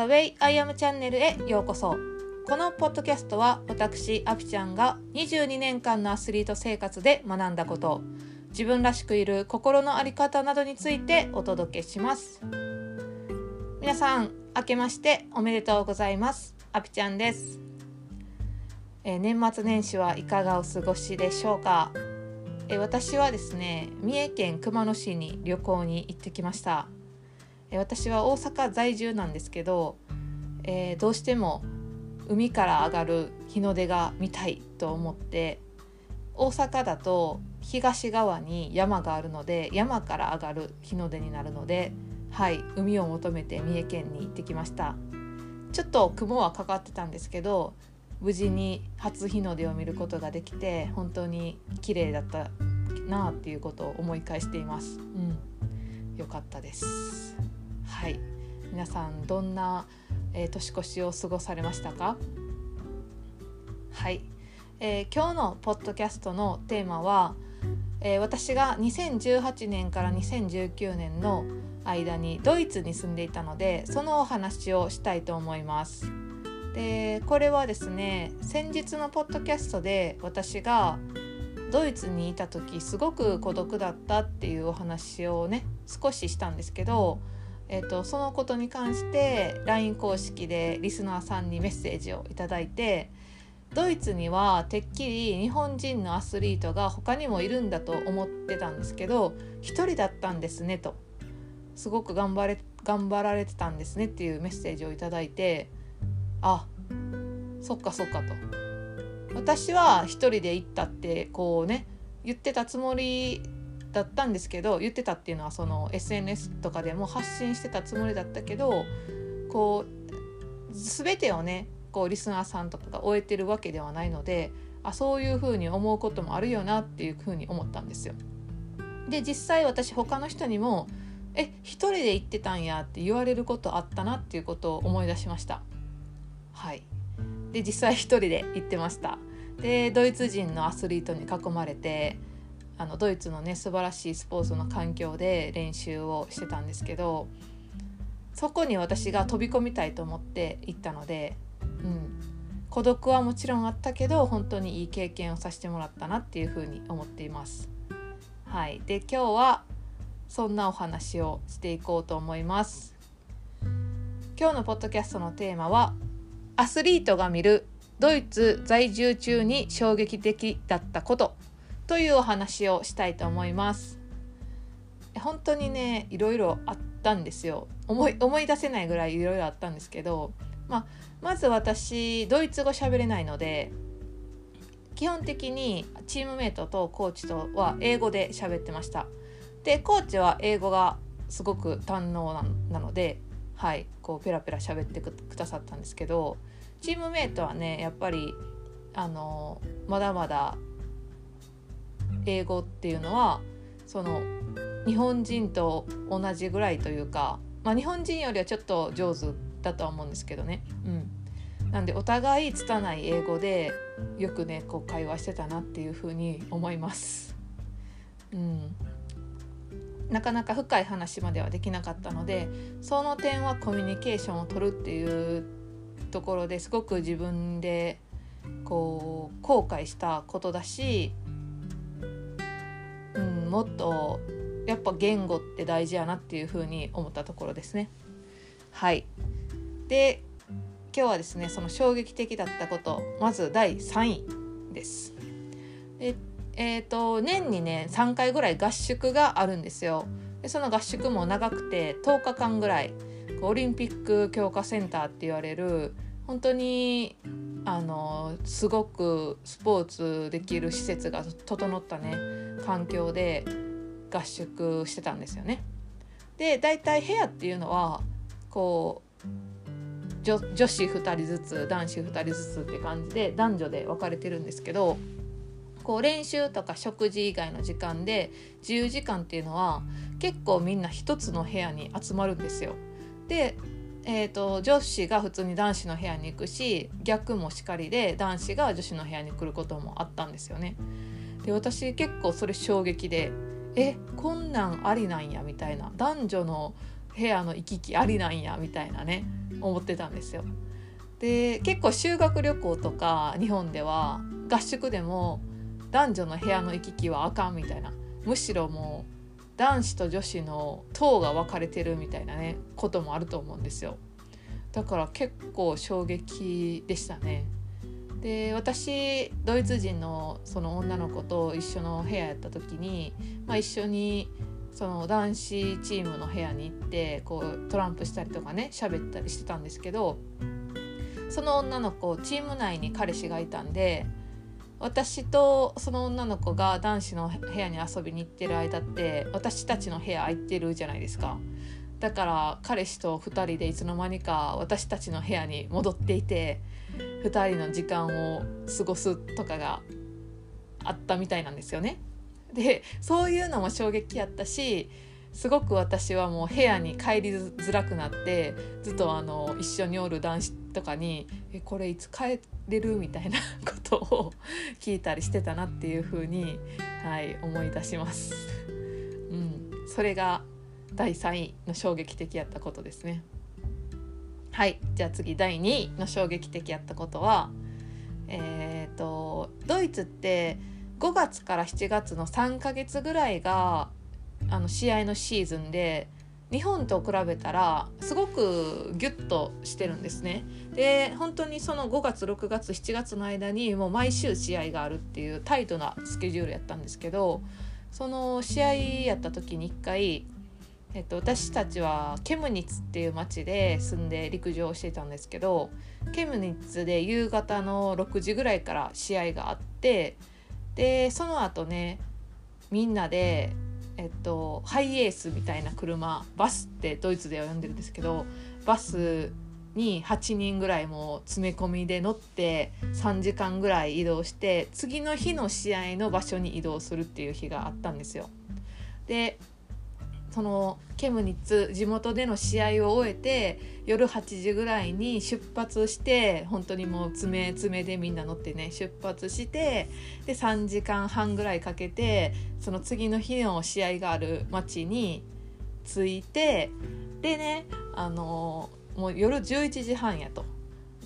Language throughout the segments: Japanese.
The Way I Am チャンネルへようこそ。このポッドキャストは私アピちゃんが22年間のアスリート生活で学んだこと自分らしくいる心の在り方などについてお届けします。皆さん明けましておめでとうございます。アピちゃんです。えー年末年始はいかがお過ごしでしょうか？えー私はですね三重県熊野市に旅行に行ってきました。私は大阪在住なんですけど、えーどうしても海から上がる日の出が見たいと思って大阪だと東側に山があるので山から上がる日の出になるのではい海を求めて三重県に行ってきました。ちょっと雲はかかってたんですけど無事に初日の出を見ることができて本当に綺麗だったなあっていうことを思い返しています。うんよかったです。はい。皆さんどんな、えー年越しを過ごされましたか？はい、えー今日のポッドキャストのテーマは、えー私が2018年から2019年の間にドイツに住んでいたのでそのお話をしたいと思います。でこれはですね先日のポッドキャストで私がドイツにいた時すごく孤独だったっていうお話をね少ししたんですけど、えー、とそのことに関して LINE 公式でリスナーさんにメッセージをいただいてドイツにはてっきり日本人のアスリートが他にもいるんだと思ってたんですけど一人だったんですねとすごく頑張れ頑張られてたんですねっていうメッセージをいただいてあそっかそっかと。私は一人で行ったってこうね言ってたつもりだったんですけど言ってたっていうのはその SNS とかでも発信してたつもりだったけどこう全てをねこうリスナーさんとかが終えてるわけではないのであそういうふうに思うこともあるよなっていうふうに思ったんですよ。で実際私他の人にも「え一人で行ってたんや」って言われることあったなっていうことを思い出しました。はい、で実際一人で行ってました。でドイツ人のアスリートに囲まれてあのドイツのね素晴らしいスポーツの環境で練習をしてたんですけどそこに私が飛び込みたいと思って行ったので、うん、孤独はもちろんあったけど本当にいい経験をさせてもらったなっていうふうに思っています。はい、で今日はそんなお話をしていこうと思います。今日のポッドキャストのテーマはアスリートが見るドイツ在住中に衝撃的だったことというお話をしたいと思います。本当にねいろいろあったんですよ思い思い出せないぐらいいろいろあったんですけど、まあ、まず私ドイツ語喋れないので基本的にチームメイトとコーチとは英語で喋ってました。でコーチは英語がすごく堪能なので、はい、こうペラペラ喋ってくくださったんですけどチームメイトはねやっぱりあのまだまだ英語っていうのはその日本人と同じぐらいというか、まあ、日本人よりはちょっと上手だとは思うんですけどね。うん、なんでお互い拙い英語でよくねこう会話してたなっていうふうに思います。うんなかなか深い話まではできなかったのでその点はコミュニケーションを取るっていうところですごく自分でこう後悔したことだし、もっとやっぱ言語って大事やなっていうふうに思ったところですね。はいで今日はですねその衝撃的だったことまず第3位です。でえー、と年にね3回ぐらい合宿があるんですよ。でその合宿も長くて10日間ぐらいオリンピック強化センターって言われる本当にあのすごくスポーツできる施設が整ったね環境で合宿してたんですよね。で大体部屋っていうのはこう女女子2人ずつ男子2人ずつって感じで男女で分かれてるんですけどこう練習とか食事以外の時間で自由時間っていうのは結構みんな一つの部屋に集まるんですよ。で、えー、と女子が普通に男子の部屋に行くし逆もしかりで男子が女子の部屋に来ることもあったんですよね。で私結構それ衝撃でえこんなんありなんやみたいな男女の部屋の行き来ありなんやみたいなね思ってたんですよ。で結構修学旅行とか日本では合宿でも男女の部屋の行き来はあかんみたいなむしろもう男子と女子の塔が分かれてるみたいなねこともあると思うんですよ。だから結構衝撃でしたね。で私ドイツ人のその女の子と一緒の部屋やった時に、まあ、一緒にその男子チームの部屋に行ってこうトランプしたりとかね喋ったりしてたんですけどその女の子チーム内に彼氏がいたんで私とその女の子が男子の部屋に遊びに行ってる間って私たちの部屋空いてるじゃないですかだから彼氏と2人でいつの間にか私たちの部屋に戻っていて2人の時間を過ごすとかがあったみたいなんですよね。でそういうのも衝撃やったしすごく私はもう部屋に帰りづらくなってずっとあの一緒におる男子とかに「えこれいつ帰れる?」みたいな ことを聞いたりしてたなっていうふうに、はい、思い出します。うん、それが第3位の衝撃的やったことですね。はいじゃあ次第2位の衝撃的やったことはえっ、ー、とドイツって5月から7月の3ヶ月ぐらいがあの試合のシーズンで日本と比べたらすごくギュッとしてるんですね。で本当にその5月6月7月の間にもう毎週試合があるっていうタイトなスケジュールやったんですけどその試合やった時に1回、えっと、私たちはケムニッツっていう町で住んで陸上をしてたんですけどケムニッツで夕方の6時ぐらいから試合があってでその後ねみんなでえっと、ハイエースみたいな車バスってドイツでは呼んでるんですけどバスに8人ぐらいもう詰め込みで乗って3時間ぐらい移動して次の日の試合の場所に移動するっていう日があったんですよ。でそのケムニッツ地元での試合を終えて夜8時ぐらいに出発して本当にもう詰め詰めでみんな乗ってね出発してで3時間半ぐらいかけてその次の日の試合がある町に着いてでねあのもう夜11時半やと。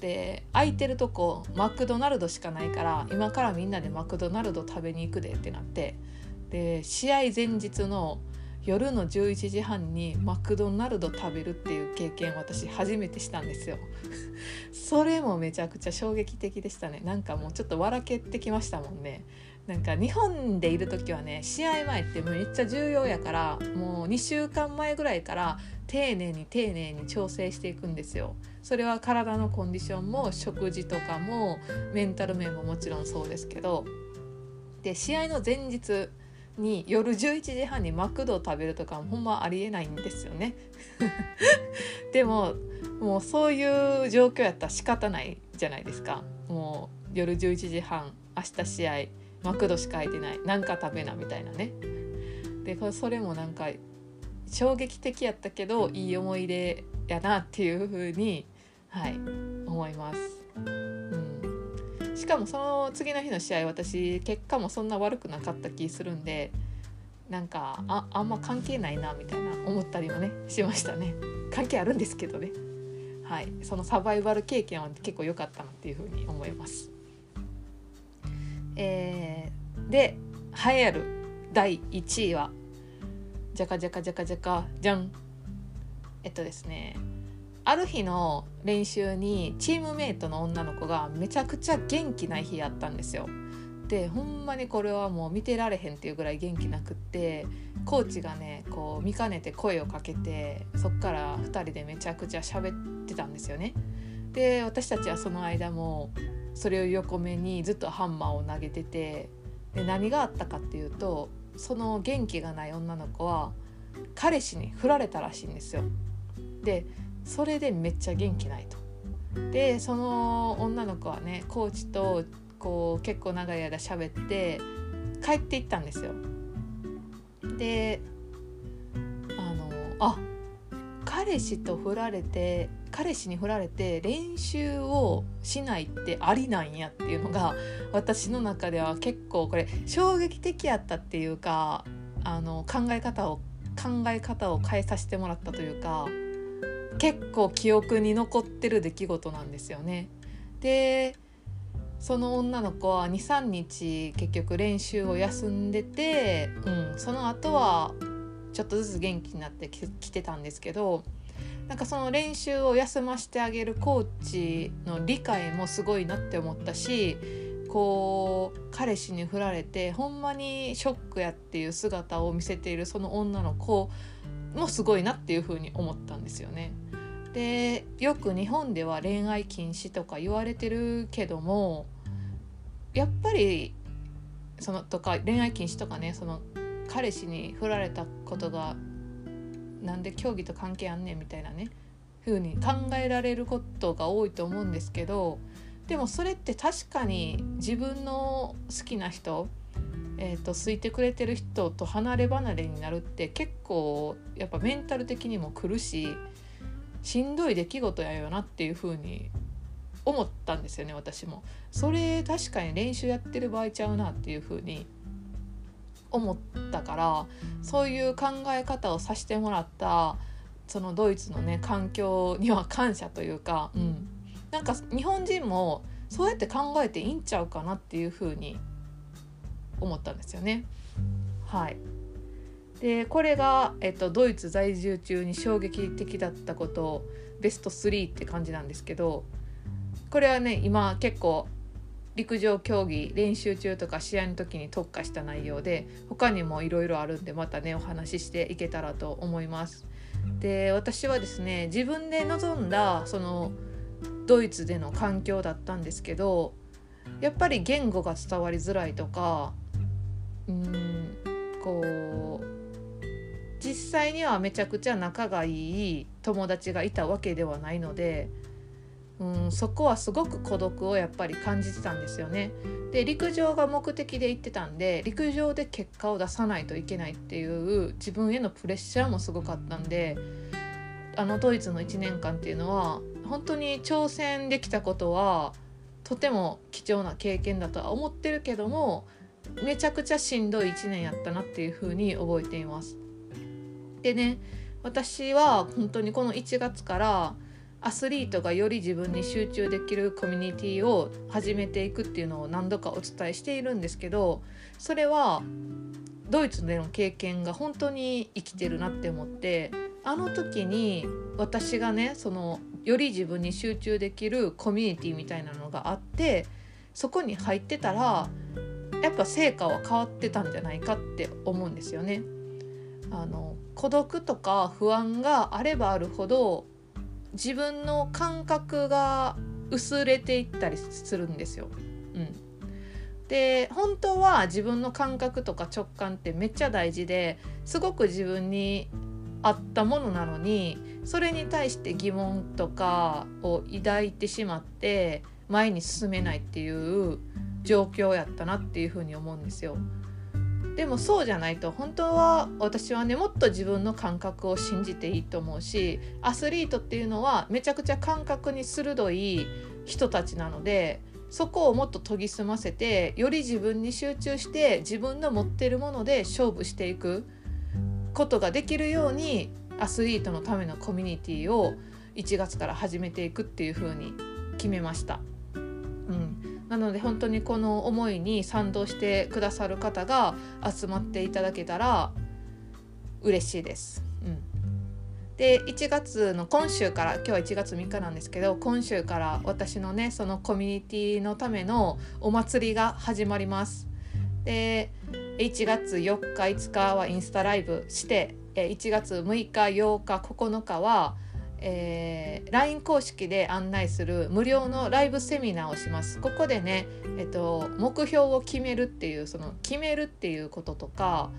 で空いてるとこマクドナルドしかないから今からみんなでマクドナルド食べに行くでってなってで試合前日の夜の11時半にマクドナルド食べるっていう経験私初めてしたんですよ。それもめちゃくちゃ衝撃的でしたね。なんかもうちょっと笑けてきましたもんね。なんか日本でいる時はね試合前ってめっちゃ重要やからもう2週間前ぐらいから丁寧に丁寧に調整していくんですよ。それは体のコンディションも食事とかもメンタル面ももちろんそうですけど。で試合の前日に夜11時半にマクドを食べるとかほんまありえないんですよね。でももうそういう状況やったら仕方ないじゃないですか。もう夜11時半明日試合マクドしか空いてない。何か食べなみたいなね。でそれもなんか衝撃的やったけどいい思い出やなっていうふうにはい思います。しかもその次の日の試合私結果もそんな悪くなかった気するんでなんかああんま関係ないなみたいな思ったりもねしましたね。関係あるんですけどね。はい。そのサバイバル経験は結構良かったなっていうふうに思います。えー、で栄えある第1位はじゃかじゃかじゃかじゃかじゃんえっとですねある日の練習にチームメイトの女の子がめちゃくちゃ元気ない日やったんですよ。でほんまにこれはもう見てられへんっていうぐらい元気なくってコーチがねこう見かねて声をかけてそっから2人でめちゃくちゃ喋ってたんですよね。で私たちはその間もそれを横目にずっとハンマーを投げててで何があったかっていうとその元気がない女の子は彼氏に振られたらしいんですよ。でそれでめっちゃ元気ないと。でその女の子はねコーチとこう結構長い間喋って帰っていったんですよ。であのあ彼氏と振られて彼氏に振られて練習をしないってありなんやっていうのが私の中では結構これ衝撃的やったっていうかあの考え方を考え方を変えさせてもらったというか結構記憶に残ってる出来事なんですよね。でその女の子は23日結局練習を休んでて、うん、その後はちょっとずつ元気になってきてたんですけどなんかその練習を休ませてあげるコーチの理解もすごいなって思ったしこう彼氏に振られてほんまにショックやっていう姿を見せているその女の子もすごいなっていうふに思ったんですよね。でよく日本では恋愛禁止とか言われてるけどもやっぱりそのとか恋愛禁止とかねその彼氏に振られたことがなんで競技と関係あんねんみたいなね風に考えられることが多いと思うんですけどでもそれって確かに自分の好きな人えーと、好いてくれてる人と離れ離れになるって結構やっぱメンタル的にも苦しいしんどい出来事やよなっていう風に思ったんですよね私も。それ確かに練習やってる場合ちゃうなっていう風に思ったからそういう考え方をさせてもらったそのドイツのね環境には感謝というか、うん、なんか日本人もそうやって考えていいんちゃうかなっていう風に思ったんですよね。はいでこれが、えっと、ドイツ在住中に衝撃的だったことベスト3って感じなんですけどこれはね今結構陸上競技練習中とか試合の時に特化した内容で他にもいろいろあるんでまたねお話ししていけたらと思います。で私はですね自分で望んだそのドイツでの環境だったんですけどやっぱり言語が伝わりづらいとかうんこう実際にはめちゃくちゃ仲がいい友達がいたわけではないので、うん、そこはすごく孤独をやっぱり感じてたんですよね。で陸上が目的で行ってたんで陸上で結果を出さないといけないっていう自分へのプレッシャーもすごかったんであのドイツの1年間っていうのは本当に挑戦できたことはとても貴重な経験だとは思ってるけどもめちゃくちゃしんどい1年やったなっていうふうに覚えています。でね私は本当にこの1月からアスリートがより自分に集中できるコミュニティを始めていくっていうのを何度かお伝えしているんですけどそれはドイツでの経験が本当に生きてるなって思ってあの時に私がねそのより自分に集中できるコミュニティみたいなのがあってそこに入ってたらやっぱ成果は変わってたんじゃないかって思うんですよね。あの孤独とか不安があればあるほど自分の感覚が薄れていったりするんですよ。うん、で本当は自分の感覚とか直感ってめっちゃ大事ですごく自分に合ったものなのにそれに対して疑問とかを抱いてしまって前に進めないっていう状況やったなっていうふうに思うんですよ。でもそうじゃないと本当は私はねもっと自分の感覚を信じていいと思うしアスリートっていうのはめちゃくちゃ感覚に鋭い人たちなのでそこをもっと研ぎ澄ませてより自分に集中して自分の持ってるもので勝負していくことができるようにアスリートのためのコミュニティを1月から始めていくっていうふうに決めました。うんなので本当にこの思いに賛同してくださる方が集まっていただけたら嬉しいです。うん、で1月の今週から今日は1月3日なんですけど今週から私のねそのコミュニティのためのお祭りが始まります。で1月4日5日はインスタライブして1月6日8日9日はえー、LINE 公式で案内する無料のライブセミナーをします。ここでね、えっと、目標を決めるっていうその決めるっていうこととか、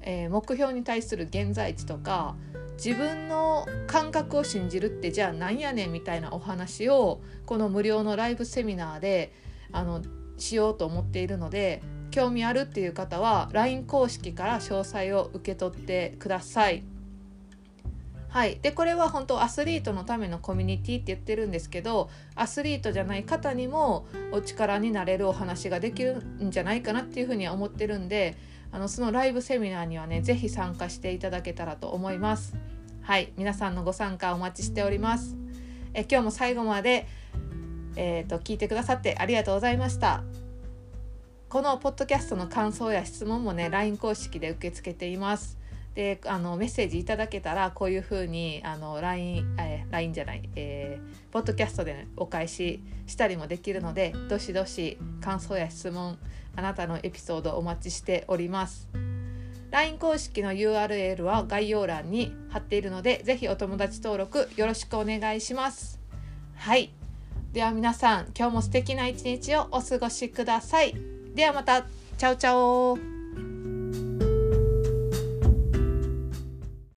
えー、目標に対する現在地とか自分の感覚を信じるってじゃあ何やねんみたいなお話をこの無料のライブセミナーであのしようと思っているので興味あるっていう方は LINE 公式から詳細を受け取ってください。はい、でこれは本当アスリートのためのコミュニティって言ってるんですけどアスリートじゃない方にもお力になれるお話ができるんじゃないかなっていうふうには思ってるんであのそのライブセミナーにはね是非参加していただけたらと思います。はい。皆さんのご参加お待ちしております。え今日も最後までえーと、聞いてくださってありがとうございました。このポッドキャストの感想や質問もね LINE 公式で受け付けています。であのメッセージいただけたらこういうふうにあの LINE, え LINE じゃない、えー、ポッドキャストで、お返ししたりもできるのでどしどし感想や質問あなたのエピソードお待ちしております。LINE 公式の URL は概要欄に貼っているのでぜひお友達登録よろしくお願いします。はい。では皆さん今日も素敵な一日をお過ごしください。ではまた。チャオチャオ。